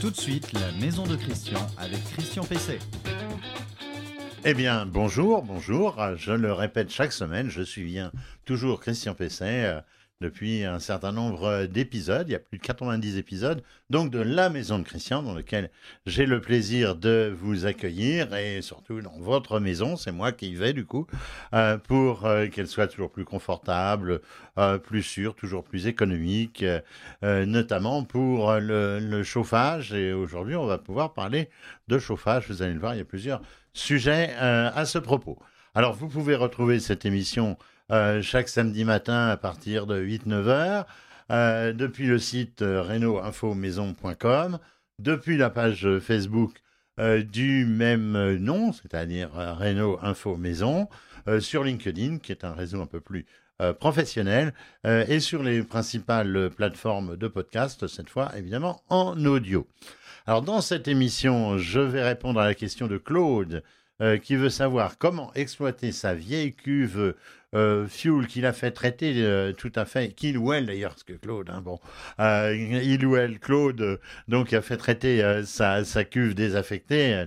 Tout de suite, la maison de Christian avec Christian PC. Eh bien, bonjour, bonjour. Je le répète chaque semaine, je suis bien toujours Christian Pesset euh, depuis un certain nombre d'épisodes. Il y a plus de 90 épisodes, donc de la maison de Christian, dans lequel j'ai le plaisir de vous accueillir et surtout dans votre maison. C'est moi qui y vais du coup euh, pour euh, qu'elle soit toujours plus confortable, plus sûre, toujours plus économique, notamment pour le, le chauffage. Et aujourd'hui, on va pouvoir parler de chauffage. Vous allez le voir, il y a plusieurs sujet euh, à ce propos. Alors, vous pouvez retrouver cette émission euh, chaque samedi matin à partir de 8-9 heures euh, depuis le site reno-info-maison.com, depuis la page Facebook du même nom, c'est-à-dire Renault Info Maison, sur LinkedIn, qui est un réseau un peu plus professionnel, et sur les principales plateformes de podcast, cette fois évidemment en audio. Alors dans cette émission, je vais répondre à la question de Claude euh, qui veut savoir comment exploiter sa vieille cuve euh, fuel qu'il a fait traiter euh, tout à fait, qu'il ou elle d'ailleurs, parce que Claude, hein, bon, euh, il ou elle, Claude, donc a fait traiter sa, cuve désaffectée,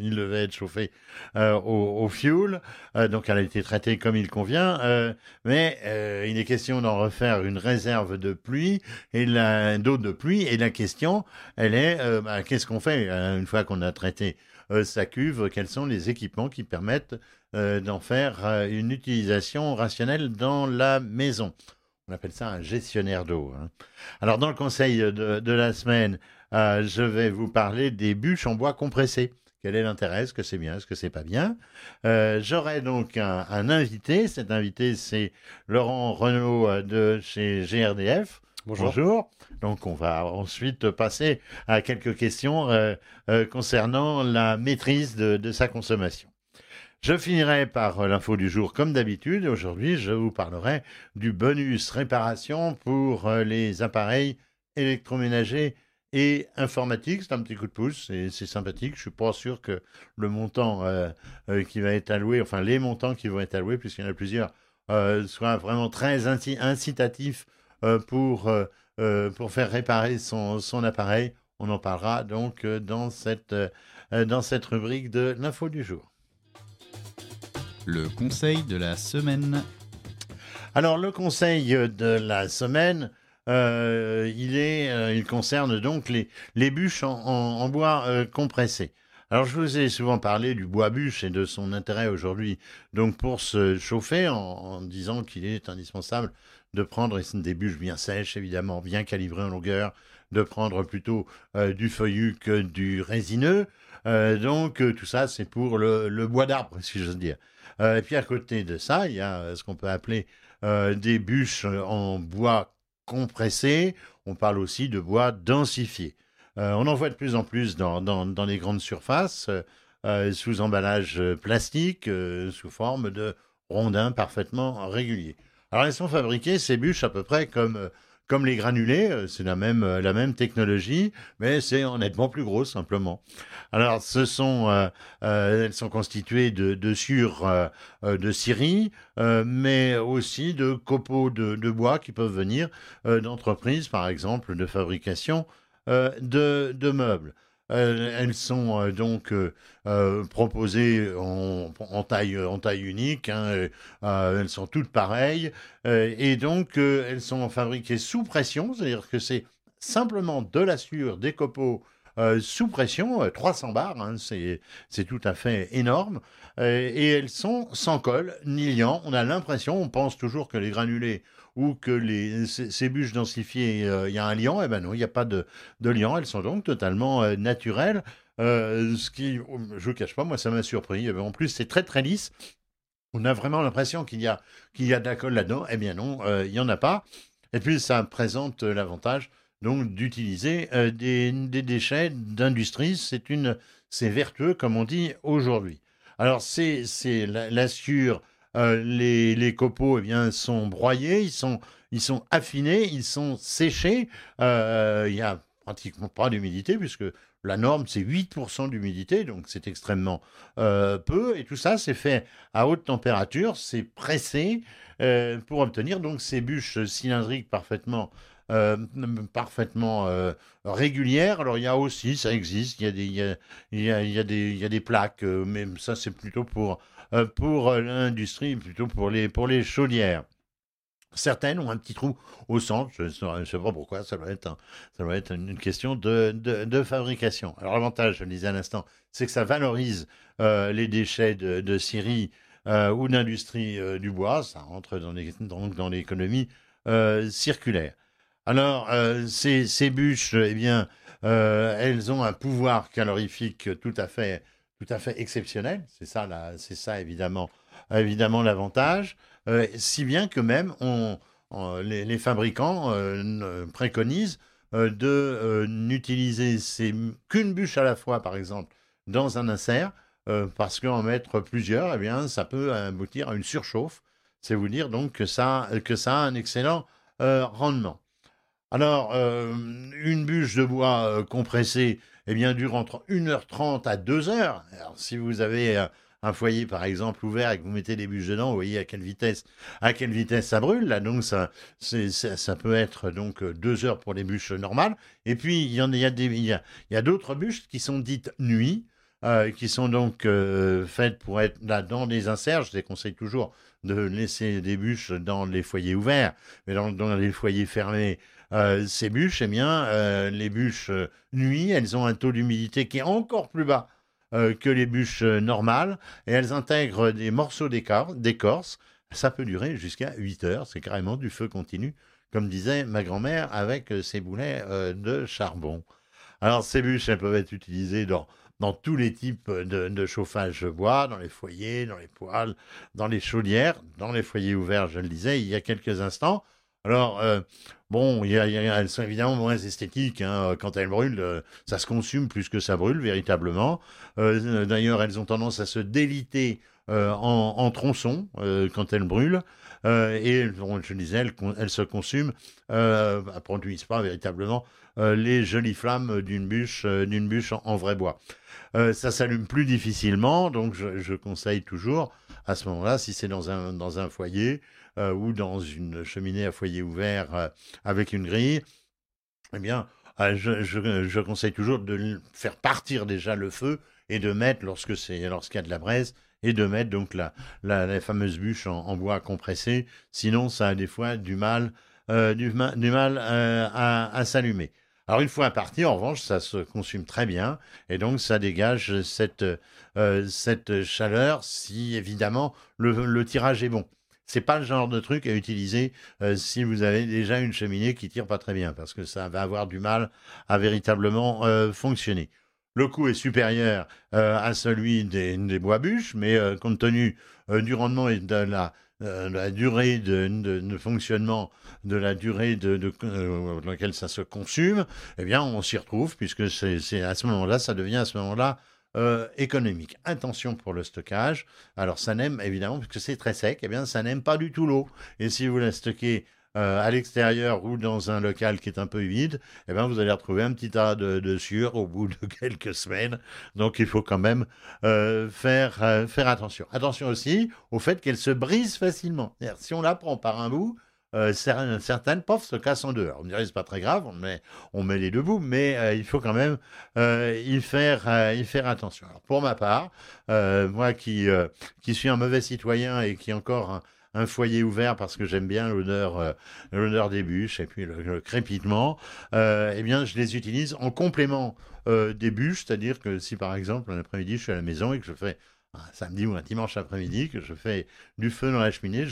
il devait être chauffé au, au, fuel, donc elle a été traitée comme il convient, mais il est question d'en refaire une réserve de pluie et d'eau de pluie, et la question, elle est, bah, qu'est-ce qu'on fait une fois qu'on a traité sa cuve, quels sont les équipements qui permettent euh, d'en faire euh, une utilisation rationnelle dans la maison. On appelle ça un gestionnaire d'eau. Hein. Alors dans le conseil de, la semaine, euh, je vais vous parler des bûches en bois compressé. Quel est l'intérêt? Est-ce que c'est bien? Est-ce que c'est pas bien? J'aurai donc un, invité. Cet invité, c'est Laurent Renaud de chez GRDF. Bonjour. Donc, on va ensuite passer à quelques questions concernant la maîtrise de sa consommation. Je finirai par euh, l'info du jour comme d'habitude. Aujourd'hui, je vous parlerai du bonus réparation pour euh, les appareils électroménagers et informatiques. C'est un petit coup de pouce, et c'est sympathique. Je suis pas sûr que le montant euh, qui va être alloué, enfin les montants qui vont être alloués, puisqu'il y en a plusieurs, soient vraiment très incitatifs pour, pour faire réparer son, son, appareil. On en parlera donc dans cette, dans cette rubrique de l'info du jour le conseil de la semaine. Alors le conseil de la semaine, euh, euh, il concerne donc les, les bûches en, bois euh, compressé. Alors je vous ai souvent parlé du bois bûche et de son intérêt aujourd'hui donc pour se chauffer en, disant qu'il est indispensable de prendre des bûches bien sèches évidemment, bien calibrées en longueur, de prendre plutôt du feuillu que du résineux. donc tout ça c'est pour le, le bois d'arbre si j'ose dire. Euh, et puis à côté de ça, il y a euh, ce qu'on peut appeler euh, des bûches en bois compressé. On parle aussi de bois densifié. on en voit de plus en plus dans, dans, les grandes surfaces, sous emballage plastique, sous forme de rondins parfaitement réguliers. Alors elles sont fabriquées, ces bûches, à peu près comme comme les granulés, euh, c'est la même, euh, la même technologie, mais c'est honnêtement plus gros simplement. Alors, ce sont, euh, elles sont constituées de, de sur de scierie, mais aussi de copeaux de, bois qui peuvent venir d'entreprises, par exemple, de fabrication de meubles. Elles sont donc proposées en, en, taille, en taille unique. Hein, elles sont toutes pareilles. et donc, elles sont fabriquées sous pression, c'est-à-dire que c'est simplement de la sueur, des copeaux sous pression, 300 bars, hein, c'est tout à fait énorme. et elles sont sans colle, ni liant. On a l'impression, on pense toujours que les granulés ou que les, ces, bûches densifiées, il y a un liant. Eh ben non, il n'y a pas de, de liant. Elles sont donc totalement naturelles. Euh, ce qui, je vous cache pas, moi ça m'a surpris. En plus, c'est très très lisse. On a vraiment l'impression qu'il y a qu'il y a de la colle là-dedans. Eh bien non, euh, il y en a pas. Et puis ça présente l'avantage donc d'utiliser euh, des, des, déchets d'industrie. C'est vertueux comme on dit aujourd'hui. Alors c'est c'est l'assure. les, copeaux eh bien, sont broyés, ils sont, affinés, ils sont séchés. Il n'y a pratiquement pas d'humidité puisque la norme, c'est 8% d'humidité, donc c'est extrêmement euh, peu. Et tout ça, c'est fait à haute température, c'est pressé euh, pour obtenir donc ces bûches cylindriques parfaitement régulière. Alors il y a aussi, ça existe, il y a des plaques, mais ça c'est plutôt pour, pour l'industrie, plutôt pour les, pour les chaudières. Certaines ont un petit trou au centre, je ne sais pas pourquoi, ça doit être, ça doit être une question de, de, fabrication. Alors l'avantage, je le disais à l'instant, c'est que ça valorise les déchets de, de scierie ou d'industrie du bois, ça rentre dans l'économie circulaire. Alors, euh, ces, bûches, eh bien, euh, elles ont un pouvoir calorifique tout à fait, tout à fait exceptionnel. C'est ça, c'est ça évidemment, évidemment l'avantage. Euh, si bien que même on, les, fabricants préconisent de n'utiliser qu'une bûche à la fois, par exemple, dans un insert, parce qu'en mettre plusieurs, eh bien, ça peut aboutir à une surchauffe. C'est vous dire donc que ça, que ça a un excellent rendement. Alors, euh, une bûche de bois euh, compressée, eh bien, dure entre 1h30 à 2h. Alors, si vous avez euh, un foyer, par exemple, ouvert et que vous mettez des bûches dedans, vous voyez à quelle vitesse, à quelle vitesse ça brûle. Là, donc, ça, ça, peut être donc deux heures pour les bûches normales. Et puis, il y, en, a, a, il y a d'autres bûches qui sont dites nuit. qui sont donc faites pour être là dans des inserts. Je déconseille toujours de laisser des bûches dans les foyers ouverts, mais dans, dans les foyers fermés, euh, ces bûches, eh bien, euh, les bûches euh, nuit, elles ont un taux d'humidité qui est encore plus bas que les bûches normales et elles intègrent des morceaux d'écorce. Ça peut durer jusqu'à 8 heures, c'est carrément du feu continu, comme disait ma grand-mère avec ses boulets de charbon. Alors ces bûches, elles peuvent être utilisées dans, dans tous les types de, de, chauffage bois, dans les foyers, dans les poêles, dans les chaudières, dans les foyers ouverts, je le disais il y a quelques instants. Alors, euh, bon, elles sont évidemment moins esthétiques. Hein. Quand elles brûlent, euh, ça se consume plus que ça brûle, véritablement. Euh, d'ailleurs, elles ont tendance à se déliter en, tronçons quand elles brûlent. et, je disais, elles, se consument, ne produisent pas véritablement les jolies flammes d'une bûche, d'une bûche en, vrai bois. ça s'allume plus difficilement, donc je, conseille toujours, à ce moment-là, si c'est dans un foyer, euh, ou dans une cheminée à foyer ouvert euh, avec une grille, eh bien, euh, je, conseille toujours de faire partir déjà le feu et de mettre, lorsque c'est, lorsqu'il y a de la braise, et de mettre donc la, la, fameuse bûche en, bois compressé. Sinon, ça a des fois du mal, du, mal à, s'allumer. Alors une fois parti, en revanche, ça se consume très bien et donc ça dégage cette, cette chaleur si évidemment le, tirage est bon c'est pas le genre de truc à utiliser euh, si vous avez déjà une cheminée qui tire pas très bien, parce que ça va avoir du mal à véritablement euh, fonctionner. Le coût est supérieur euh, à celui des, bois bûches, mais compte tenu du rendement et de la, durée de, fonctionnement, de la durée de, laquelle ça se consume, eh bien, on s'y retrouve, puisque c'est à ce moment-là, ça devient à ce moment-là euh, économique. Attention pour le stockage. Alors ça n'aime évidemment, puisque c'est très sec, eh bien ça n'aime pas du tout l'eau. Et si vous la stockez euh, à l'extérieur ou dans un local qui est un peu humide, eh bien vous allez retrouver un petit tas de, de sueur au bout de quelques semaines. Donc il faut quand même euh, faire, faire attention. Attention aussi au fait qu'elle se brise facilement. Si on la prend par un bout, euh, certaines pofs se cassent en deux. on me dirait c'est pas très grave, on met, on les deux bouts, mais euh, il faut quand même euh, y, faire, attention. Alors, pour ma part, moi qui, suis un mauvais citoyen et qui encore un, foyer ouvert parce que j'aime bien l'odeur, des bûches et puis le, crépitement, eh bien je les utilise en complément des bûches, c'est-à-dire que si par exemple un après-midi je suis à la maison et que je fais un samedi ou un dimanche après-midi que je fais du feu dans la cheminée,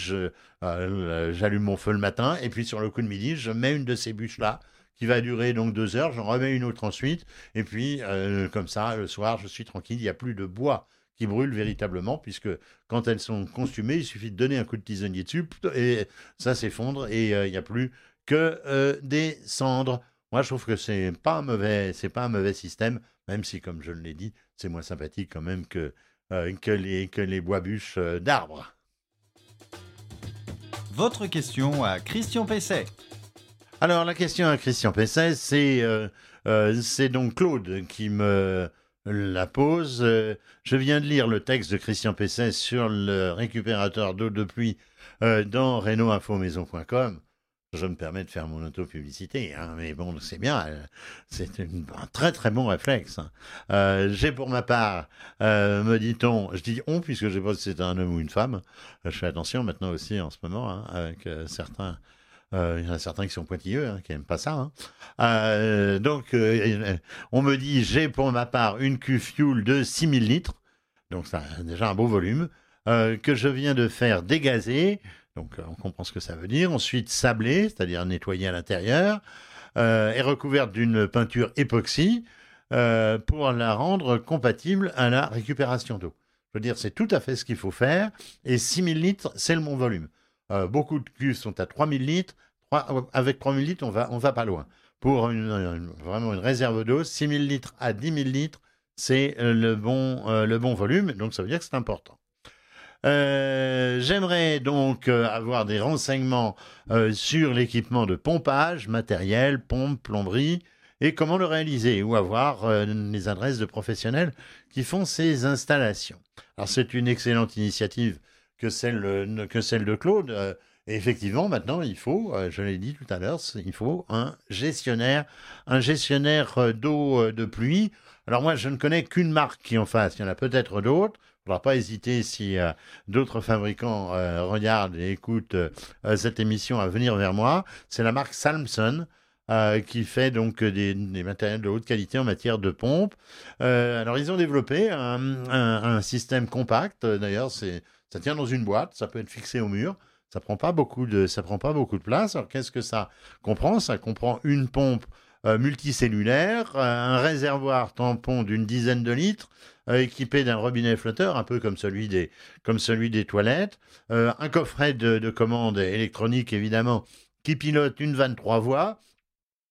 euh, j'allume mon feu le matin et puis sur le coup de midi, je mets une de ces bûches là qui va durer donc deux heures, j'en remets une autre ensuite et puis euh, comme ça le soir je suis tranquille, il n'y a plus de bois qui brûle véritablement puisque quand elles sont consumées, il suffit de donner un coup de tisonnier dessus et ça s'effondre et euh, il n'y a plus que des cendres. Moi, je trouve que c'est pas un mauvais, c'est pas un mauvais système, même si, comme je l'ai dit, c'est moins sympathique quand même que euh, que, les, que les bois bûches euh, d'arbres. Votre question à Christian Pesset. Alors la question à Christian Pesset, c'est euh, donc Claude qui me la pose. je viens de lire le texte de Christian Pesset sur le récupérateur d'eau de pluie dans reno Je me permets de faire mon auto-publicité, hein, mais bon, c'est bien, euh, c'est un très très bon réflexe. hein. Euh, j'ai pour ma part, euh, me dit-on, je dis on puisque je sais pas si c'est un homme ou une femme, je fais attention maintenant aussi en ce moment, hein, avec certains, il y en a certains qui sont pointilleux, qui n'aiment pas ça. donc, on me dit, j'ai pour ma part une Q-Fuel de 6000 litres, donc ça déjà un beau volume, que je viens de faire dégazer, donc euh, on comprend ce que ça veut dire, ensuite sabler, c'est-à-dire nettoyer à l'intérieur, euh, et recouverte d'une peinture époxy euh, pour la rendre compatible à la récupération d'eau. Je veux dire, c'est tout à fait ce qu'il faut faire, et 6000 litres, c'est le bon volume. Euh, beaucoup de cuves sont à 3000 litres, Trois- avec 3000 litres, on va, va pas loin. Pour vraiment une réserve d'eau, 6000 litres à 10 000 litres, c'est euh, le bon, euh, le bon volume, donc ça veut dire que c'est important. Euh, J'aimerais donc euh, avoir des renseignements euh, sur l'équipement de pompage, matériel, pompe, plomberie, et comment le réaliser, ou avoir les adresses de professionnels qui font ces installations. Alors c'est une excellente initiative que celle, que celle de Claude. et effectivement, maintenant, il faut, je l'ai dit tout à l'heure, il faut un gestionnaire, un gestionnaire d'eau de pluie. Alors moi, je ne connais qu'une marque qui en fasse. Il y en a peut-être d'autres. Faudra pas hésiter si euh, d'autres fabricants euh, regardent et écoutent euh, cette émission à venir vers moi. C'est la marque Salmson. qui fait donc des, matériels de haute qualité en matière de pompe. Alors ils ont développé un, système compact. D'ailleurs, ça tient dans une boîte, ça peut être fixé au mur. Ça prend pas beaucoup de, ça prend pas beaucoup de place. Alors qu'est-ce que ça comprend? Ça comprend une pompe multicellulaire, euh, un réservoir tampon d'une dizaine de litres, euh, équipé d'un robinet flotteur, un peu comme celui des, comme celui des toilettes, euh, un coffret de, de commande électronique évidemment qui pilote une 23 voies,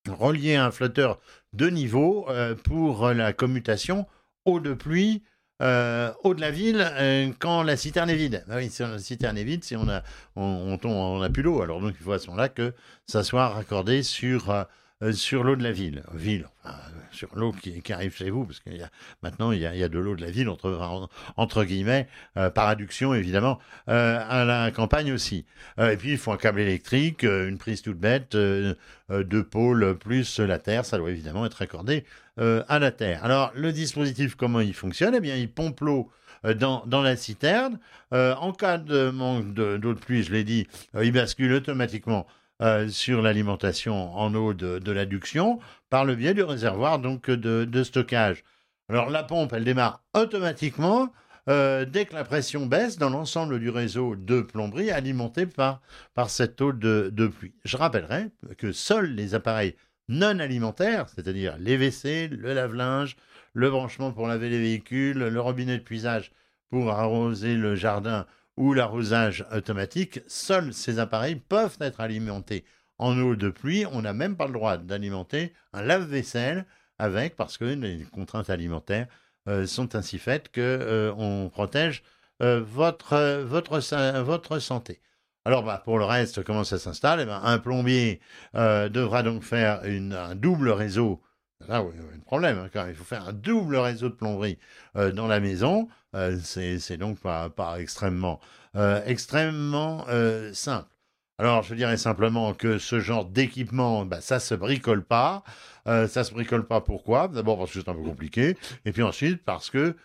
relié à un flotteur de niveau euh, pour la commutation eau de pluie euh, eau de la ville euh, quand la citerne est vide. Ah oui, la citerne est vide, si on a, on, on, on a plus l'eau. Alors donc il faut à ce moment-là que ça soit raccordé sur, euh, euh, sur l'eau de la ville. Ville, enfin, euh, sur l'eau qui, arrive chez vous, parce qu'il y a, maintenant il y a, de l'eau de la ville, entre, en- entre guillemets, euh, par adduction évidemment, euh, à la campagne aussi. Euh, et puis il faut un câble électrique, euh, une prise toute bête, euh, euh, deux pôles plus la terre, ça doit évidemment être raccordé euh, à la terre. Alors, le dispositif, comment il fonctionne? Eh bien, il pompe l'eau euh, dans, la citerne. Euh, en cas de manque de- d'eau de, pluie, je l'ai dit, euh, il bascule automatiquement euh, sur l'alimentation en eau de, l'adduction par le biais du réservoir donc de, de stockage. Alors, la pompe, elle démarre automatiquement euh, dès que la pression baisse dans l'ensemble du réseau de plomberie alimenté par, par cette eau de, de pluie. Je rappellerai que seuls les appareils non alimentaires, c'est-à-dire les WC, le lave-linge, le branchement pour laver les véhicules, le robinet de puisage pour arroser le jardin ou l'arrosage automatique, seuls ces appareils peuvent être alimentés en eau de pluie. On n'a même pas le droit d'alimenter un lave-vaisselle avec, parce que les contraintes alimentaires euh, sont ainsi faites que euh, protège euh, votre, votre, votre santé. Alors, bah, pour le reste, comment ça s'installe? Eh ben, Un plombier devra donc faire un double réseau. Là, oui, oui, un problème, hein. Il faut faire un double réseau de plomberie euh, dans la maison. Euh, c'est donc pas, extrêmement, euh, extrêmement euh, simple. Alors, je dirais simplement que ce genre d'équipement, bah, ça se bricole pas. Ça se bricole pas pourquoi? D'abord parce que c'est un peu compliqué, et puis ensuite parce que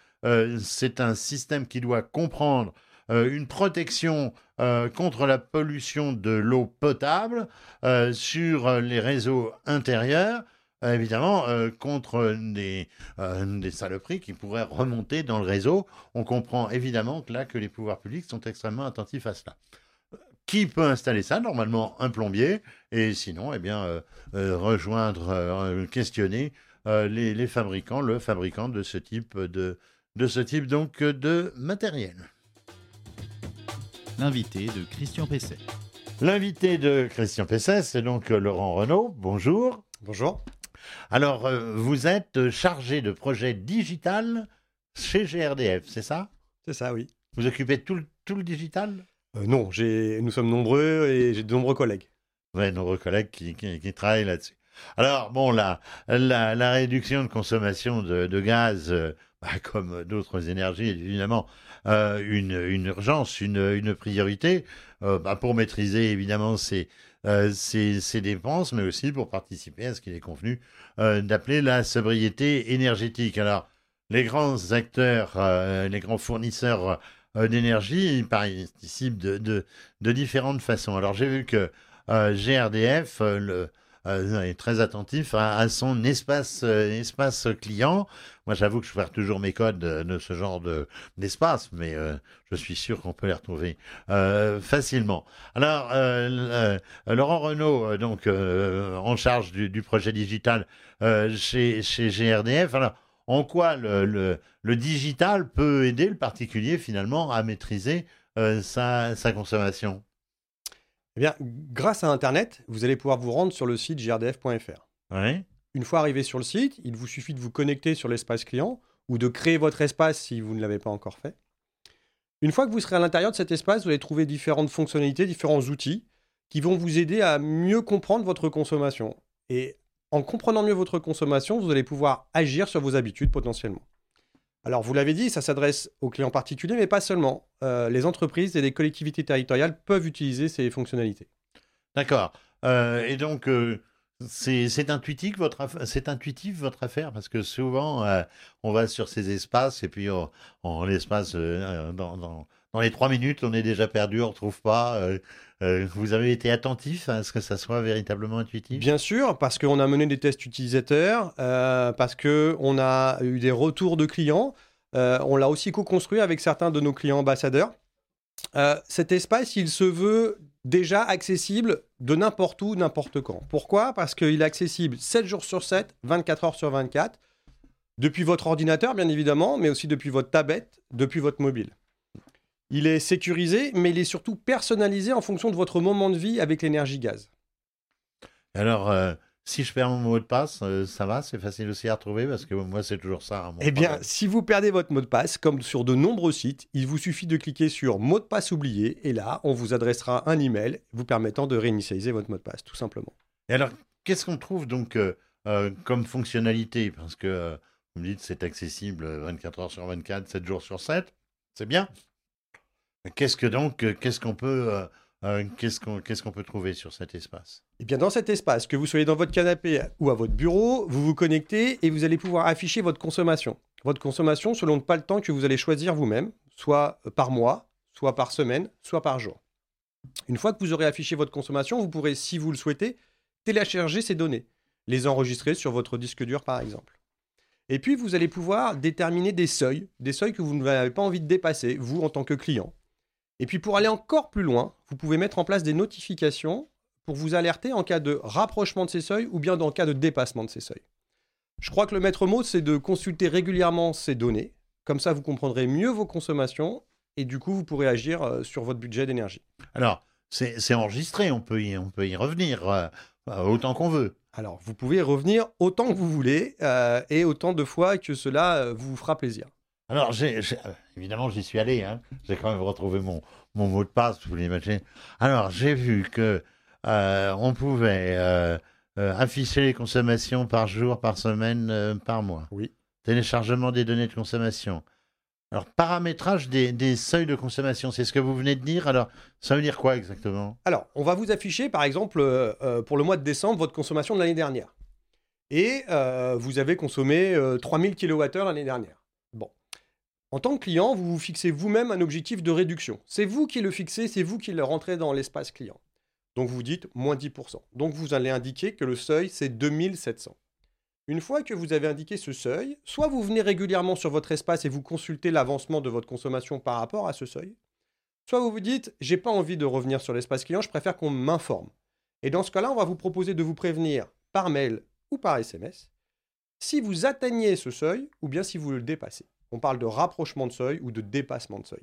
c'est un système qui doit comprendre une protection contre la pollution de l'eau potable sur les réseaux intérieurs, évidemment euh, contre des, euh, des saloperies qui pourraient remonter dans le réseau. On comprend évidemment que là que les pouvoirs publics sont extrêmement attentifs à cela. Qui peut installer ça? Normalement un plombier, et sinon, eh bien, euh, euh, rejoindre, euh, questionner euh, les, les fabricants, le fabricant de ce type de, de ce type donc de matériel. L'invité de Christian Pesset. L'invité de Christian Pesset, c'est donc euh, Laurent Renaud. Bonjour. Bonjour. Alors, euh, vous êtes chargé de projet digital chez GRDF, c'est ça? C'est ça, oui. Vous occupez tout le, tout le digital? Euh, non, nous sommes nombreux et j'ai de nombreux collègues. Oui, nombreux collègues qui, qui, qui travaillent là-dessus. Alors, bon, la, la, la réduction de consommation de, de gaz, euh, bah, comme d'autres énergies, évidemment, euh, une, urgence, une, priorité euh, bah, pour maîtriser évidemment ces, euh, dépenses, mais aussi pour participer à ce qu'il est convenu d'appeler la sobriété énergétique. Alors, les grands acteurs, les grands fournisseurs d'énergie, participent de, de, de, différentes façons. Alors, j'ai vu que GRDF, le euh, très attentif à, son espace, euh, espace client. Moi, j'avoue que je perds toujours mes codes de, ce genre de, d'espace, mais euh, je suis sûr qu'on peut les retrouver facilement. Alors, Laurent Renault, donc en charge du, projet digital chez, chez GRDF. Alors, en quoi le, le, digital peut aider le particulier finalement à maîtriser sa, sa consommation? Eh bien, grâce à Internet, vous allez pouvoir vous rendre sur le site grdf.fr. Une fois arrivé sur le site, il vous suffit de vous connecter sur l'espace client ou de créer votre espace si vous ne l'avez pas encore fait. Une fois que vous serez à l'intérieur de cet espace, vous allez trouver différentes fonctionnalités, différents outils qui vont vous aider à mieux comprendre votre consommation. Et en comprenant mieux votre consommation, vous allez pouvoir agir sur vos habitudes potentiellement. Alors, vous l'avez dit, ça s'adresse aux clients particuliers, mais pas seulement. Euh, les entreprises et les collectivités territoriales peuvent utiliser ces fonctionnalités. D'accord. Euh, et donc, euh, c'est intuitif, votre affaire? Parce que souvent, on va sur ces espaces et puis on, l'espace dans les trois minutes, on est déjà perdu, on ne retrouve pas. Euh, euh, vous avez été attentif à ce que ça soit véritablement intuitif? Bien sûr, parce qu'on a mené des tests utilisateurs, euh, parce qu'on a eu des retours de clients. on l'a aussi co-construit avec certains de nos clients ambassadeurs. cet espace, il se veut déjà accessible de n'importe où, n'importe quand. Pourquoi? Parce qu'il est accessible 7 jours sur 7, 24 heures sur 24, depuis votre ordinateur, bien évidemment, mais aussi depuis votre tablette, depuis votre mobile. Il est sécurisé, mais il est surtout personnalisé en fonction de votre moment de vie avec l'énergie gaz. Alors, euh, si je perds mon mot de passe, euh, ça va C'est facile aussi à retrouver parce que moi, c'est toujours ça. eh bien, si vous perdez votre mot de passe, comme sur de nombreux sites, il vous suffit de cliquer sur mot de passe oublié et là, on vous adressera un email vous permettant de réinitialiser votre mot de passe, tout simplement. Et alors, qu'est-ce qu'on trouve donc euh, comme fonctionnalité? Parce que vous me dites c'est accessible 24 heures sur 24, 7 jours sur 7. C'est bien. Qu'est-ce que donc, euh, qu'est-ce qu'on peut, euh, euh, qu'est-ce qu'on peut trouver sur cet espace? Eh bien, dans cet espace, que vous soyez dans votre canapé ou à votre bureau, vous vous connectez et vous allez pouvoir afficher votre consommation. Votre consommation selon pas le temps que vous allez choisir vous-même, soit par mois, soit par semaine, soit par jour. Une fois que vous aurez affiché votre consommation, vous pourrez, si vous le souhaitez, télécharger ces données, les enregistrer sur votre disque dur par exemple. Et puis vous allez pouvoir déterminer des seuils, des seuils que vous n'avez pas envie de dépasser, vous en tant que client. Et puis pour aller encore plus loin, vous pouvez mettre en place des notifications pour vous alerter en cas de rapprochement de ces seuils ou bien dans cas de dépassement de ces seuils. Je crois que le maître mot, c'est de consulter régulièrement ces données. Comme ça, vous comprendrez mieux vos consommations et du coup, vous pourrez agir euh, sur votre budget d'énergie. Alors, c'est enregistré, on peut y, on peut y revenir euh, autant qu'on veut. Alors, vous pouvez revenir autant que vous voulez euh, et autant de fois que cela vous fera plaisir. Alors, évidemment, j'y suis allé. Hein. J'ai quand même retrouvé mon, mon mot de passe, vous l'imaginez. Alors, j'ai vu que euh, on pouvait euh, euh, afficher les consommations par jour, par semaine, par mois. Oui. Téléchargement des données de consommation. Alors, paramétrage des, des seuils de consommation, c'est ce que vous venez de dire. Alors, ça veut dire quoi exactement? Alors, on va vous afficher, par exemple, pour le mois de décembre, votre consommation de l'année dernière. Et vous avez consommé 3000 kWh l'année dernière. En tant que client, vous vous fixez vous-même un objectif de réduction. C'est vous qui le fixez, c'est vous qui le rentrez dans l'espace client. Donc vous dites moins 10%. Donc vous allez indiquer que le seuil, c'est 2700. Une fois que vous avez indiqué ce seuil, soit vous venez régulièrement sur votre espace et vous consultez l'avancement de votre consommation par rapport à ce seuil, soit vous vous dites, j'ai pas envie de revenir sur l'espace client, je préfère qu'on m'informe. Et dans ce cas-là, on va vous proposer de vous prévenir par mail ou par SMS si vous atteignez ce seuil ou bien si vous le dépassez on parle de rapprochement de seuil ou de dépassement de seuil.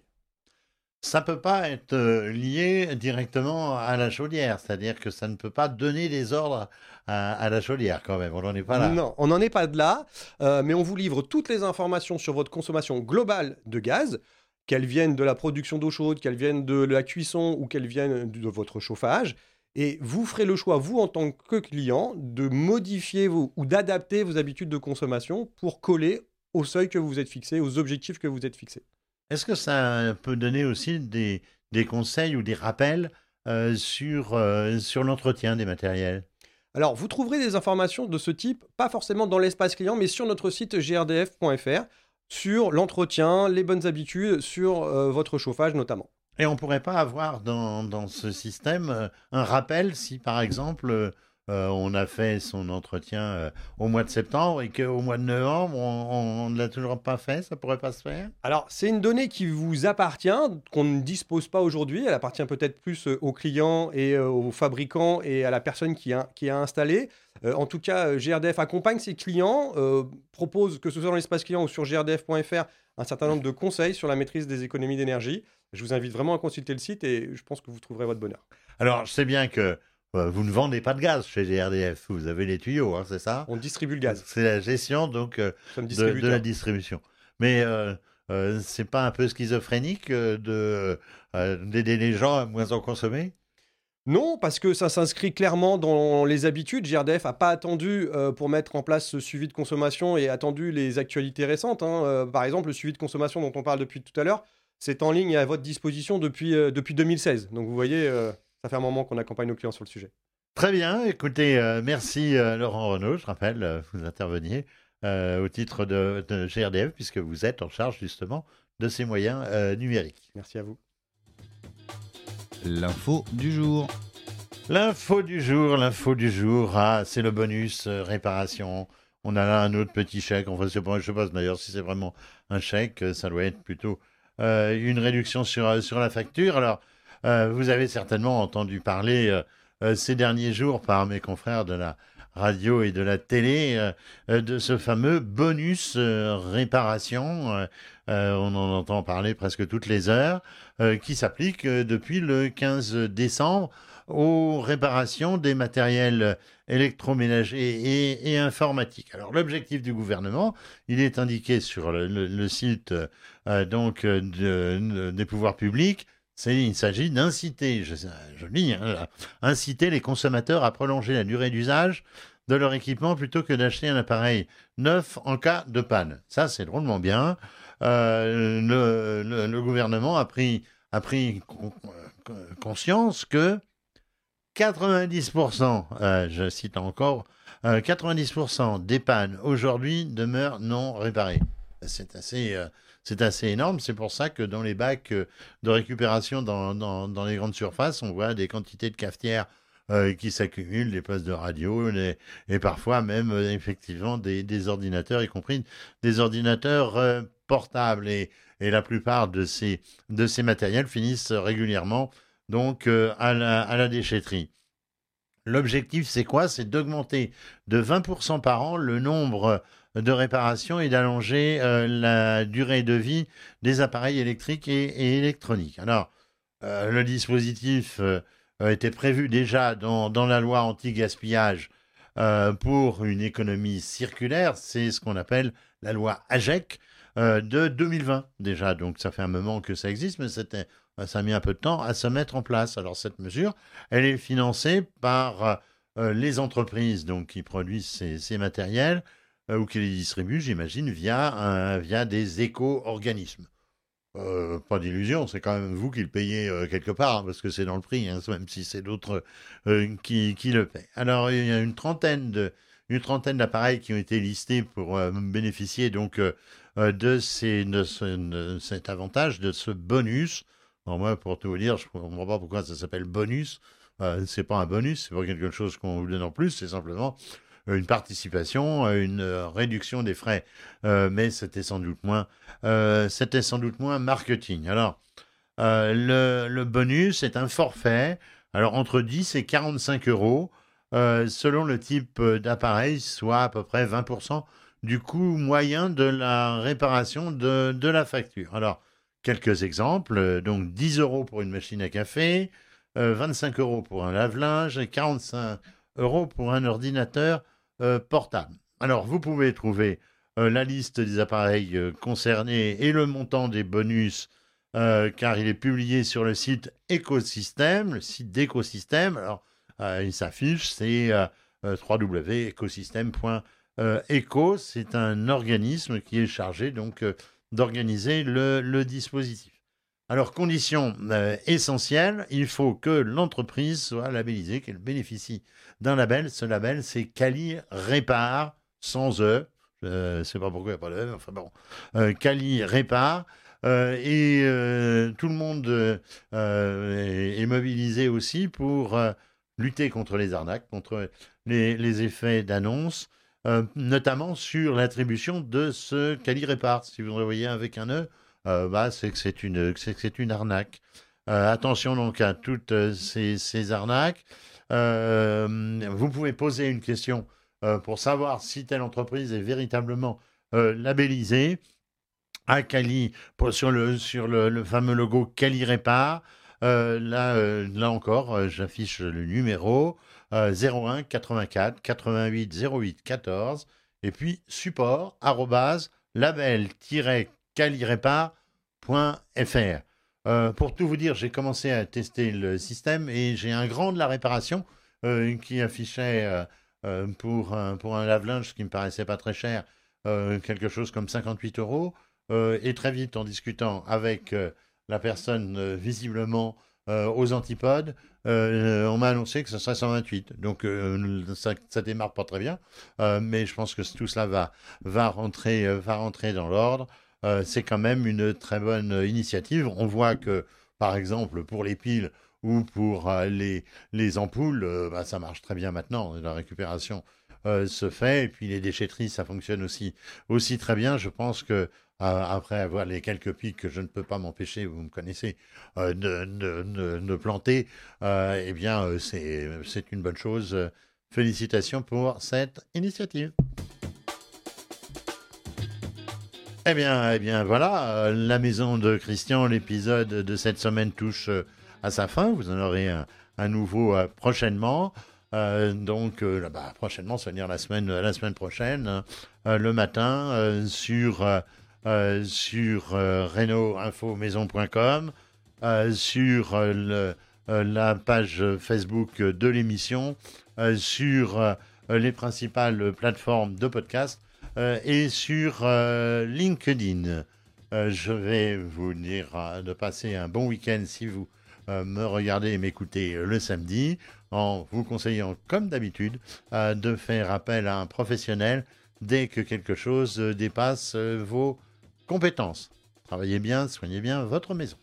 Ça ne peut pas être euh, lié directement à la chaudière, c'est-à-dire que ça ne peut pas donner des ordres à, la chaudière quand même, on n'en est pas là. Non, on n'en est pas de là, euh, mais on vous livre toutes les informations sur votre consommation globale de gaz, qu'elles viennent de la production d'eau chaude, qu'elles viennent de la cuisson ou qu'elles viennent de votre chauffage. Et vous ferez le choix, vous en tant que client, de modifier ou d'adapter vos habitudes de consommation pour coller au seuil que vous vous êtes fixé, aux objectifs que vous êtes fixés. Est-ce que ça peut donner aussi des, des conseils ou des rappels euh, sur, euh, sur l'entretien des matériels? Alors, vous trouverez des informations de ce type, pas forcément dans l'espace client, mais sur notre site grdf.fr, sur l'entretien, les bonnes habitudes, sur euh, votre chauffage notamment. Et on ne pourrait pas avoir dans, dans ce système un rappel si, par exemple, euh, on a fait son entretien euh, au mois de septembre et qu'au mois de novembre, on ne l'a toujours pas fait, ça pourrait pas se faire? Alors, c'est une donnée qui vous appartient, qu'on ne dispose pas aujourd'hui. Elle appartient peut-être plus euh, aux clients et aux fabricants et à la personne qui a, qui a installé. en tout cas, GRDF accompagne ses clients, propose, que ce soit dans l'espace client ou sur grdf.fr, un certain nombre de conseils sur la maîtrise des économies d'énergie. Je vous invite vraiment à consulter le site et je pense que vous trouverez votre bonheur. Alors, je sais bien que vous ne vendez pas de gaz chez GRDF, vous avez les tuyaux, hein, c'est ça? On distribue le gaz. C'est la gestion donc euh, de, la distribution. Mais euh, euh c'est pas un peu schizophrénique de d'aider les gens à moins en consommer? Non, parce que ça s'inscrit clairement dans les habitudes. GRDF n'a pas attendu pour mettre en place ce suivi de consommation et attendu les actualités récentes. Hein. par exemple, le suivi de consommation dont on parle depuis tout à l'heure, c'est en ligne et à votre disposition depuis, depuis 2016. Donc vous voyez, ça fait un moment qu'on accompagne nos clients sur le sujet. Très bien. Écoutez, euh, merci euh, Laurent Renaud. Je rappelle, euh, vous interveniez au titre de, GRDF puisque vous êtes en charge justement de ces moyens numériques. Merci à vous. L'info du jour. L'info du jour, l'info du jour, ah, c'est le bonus réparation. On a là un autre petit chèque. Enfin, je ne sais pas d'ailleurs si c'est vraiment un chèque. Ça doit être plutôt une réduction sur, sur la facture. Alors, euh, vous avez certainement entendu parler euh, euh, ces derniers jours par mes confrères de la radio et de la télé de ce fameux bonus réparation. on en entend parler presque toutes les heures, qui s'applique depuis le 15 décembre aux réparations des matériels électroménagers et, informatiques. Alors l'objectif du gouvernement, il est indiqué sur le, site donc des pouvoirs publics, il s'agit d'inciter, je, lis, hein, inciter les consommateurs à prolonger la durée d'usage de leur équipement plutôt que d'acheter un appareil neuf en cas de panne. Ça, c'est drôlement bien. Euh, le, gouvernement a pris, conscience que 90%, euh, je cite encore, 90% euh, des pannes aujourd'hui demeurent non réparées. C'est assez, c'est assez énorme. C'est pour ça que dans les bacs euh, de récupération dans, dans, les grandes surfaces, on voit des quantités de cafetières euh, qui s'accumulent, des postes de radio, et parfois même euh, effectivement des, ordinateurs, y compris des ordinateurs portables. Et, et, la plupart de ces, de ces matériels finissent régulièrement donc à, la, à la déchetterie. L'objectif, c'est quoi? C'est d'augmenter de 20% par an le nombre de réparation et d'allonger euh, la durée de vie des appareils électriques et, électroniques. Alors, euh, le dispositif euh, était prévu déjà dans, la loi anti-gaspillage pour une économie circulaire, c'est ce qu'on appelle la loi AGEC de 2020 déjà. Donc ça fait un moment que ça existe, mais ça a mis un peu de temps à se mettre en place. Alors cette mesure, elle est financée par les entreprises donc, qui produisent ces matériels, ou qui les distribue, j'imagine, via, via des éco-organismes. Euh, pas d'illusion, c'est quand même vous qui le payez euh, quelque part, hein, parce que c'est dans le prix, hein, même si c'est d'autres qui, le paient. Alors, il y a une trentaine de une trentaine d'appareils qui ont été listés pour bénéficier donc de, cet avantage, de ce bonus. moi, pour tout vous dire, je ne comprends pas pourquoi ça s'appelle bonus. c'est pas un bonus, c'est pas quelque chose qu'on vous donne en plus, c'est simplement une participation, une réduction des frais, euh, mais c'était sans doute moins, euh, c'était sans doute moins marketing. Alors, euh, le, bonus est un forfait, alors entre 10 et 45 euros, selon le type d'appareil, soit à peu près 20% du coût moyen de la réparation de, de la facture. Alors, quelques exemples, donc 10 euros pour une machine à café, 25 euros pour un lave-linge et 45 euros pour un ordinateur euh, portable. Alors, vous pouvez trouver euh, la liste des appareils euh, concernés et le montant des bonus, car il est publié sur le site Écosystème, le site d'Écosystème. Alors, il s'affiche, c'est www.ecosystème.fr. ECHO, c'est un organisme qui est chargé donc d'organiser le, dispositif. Alors, condition essentielle, il faut que l'entreprise soit labellisée, qu'elle bénéficie d'un label. Ce label, c'est Cali Répare, sans E. Je ne sais pas pourquoi il n'y a pas de E, enfin bon. Cali Répare. Euh, et euh, tout le monde euh, est, mobilisé aussi pour lutter contre les arnaques, contre les, effets d'annonce, notamment sur l'attribution de ce Cali Répare. Si vous le voyez avec un E, bah, c'est que c'est une, c'est une arnaque. attention donc à toutes ces, ces arnaques. vous pouvez poser une question pour savoir si telle entreprise est véritablement labellisée à Cali sur le, sur le, fameux logo Cali Répare. Euh, là, euh, là encore, euh, j'affiche le numéro 01 84 88 08 14 et puis support label-calirépare.fr. pour tout vous dire, j'ai commencé à tester le système et j'ai un grand de la réparation qui affichait pour, pour un lave-linge, ce qui me paraissait pas très cher, quelque chose comme 58 euros. Euh, et très vite, en discutant avec euh, la personne euh, visiblement aux antipodes, on m'a annoncé que ce serait 128. Donc ça, ça démarre pas très bien, mais je pense que tout cela va, va, rentrer, va rentrer dans l'ordre. C'est quand même une très bonne initiative. On voit que, par exemple, pour les piles ou pour les, les ampoules, bah, ça marche très bien maintenant. La récupération se fait. Et puis les déchetteries, ça fonctionne aussi, aussi très bien. Je pense que après avoir les quelques pics que je ne peux pas m'empêcher, vous me connaissez, euh, de, planter, euh, eh bien, euh, c'est une bonne chose. Félicitations pour cette initiative. Eh bien, eh bien, voilà, la maison de Christian, l'épisode de cette semaine touche à sa fin. Vous en aurez un, nouveau prochainement. donc, prochainement, ça veut dire la semaine, la semaine prochaine, le matin, sur euh, sur euh, maison.com, euh, sur la page Facebook de l'émission, sur les principales plateformes de podcast et sur LinkedIn. je vais vous dire de passer un bon week-end si vous me regardez et m'écoutez le samedi, en vous conseillant, comme d'habitude, de faire appel à un professionnel dès que quelque chose dépasse vos compétences. Travaillez bien, soignez bien votre maison.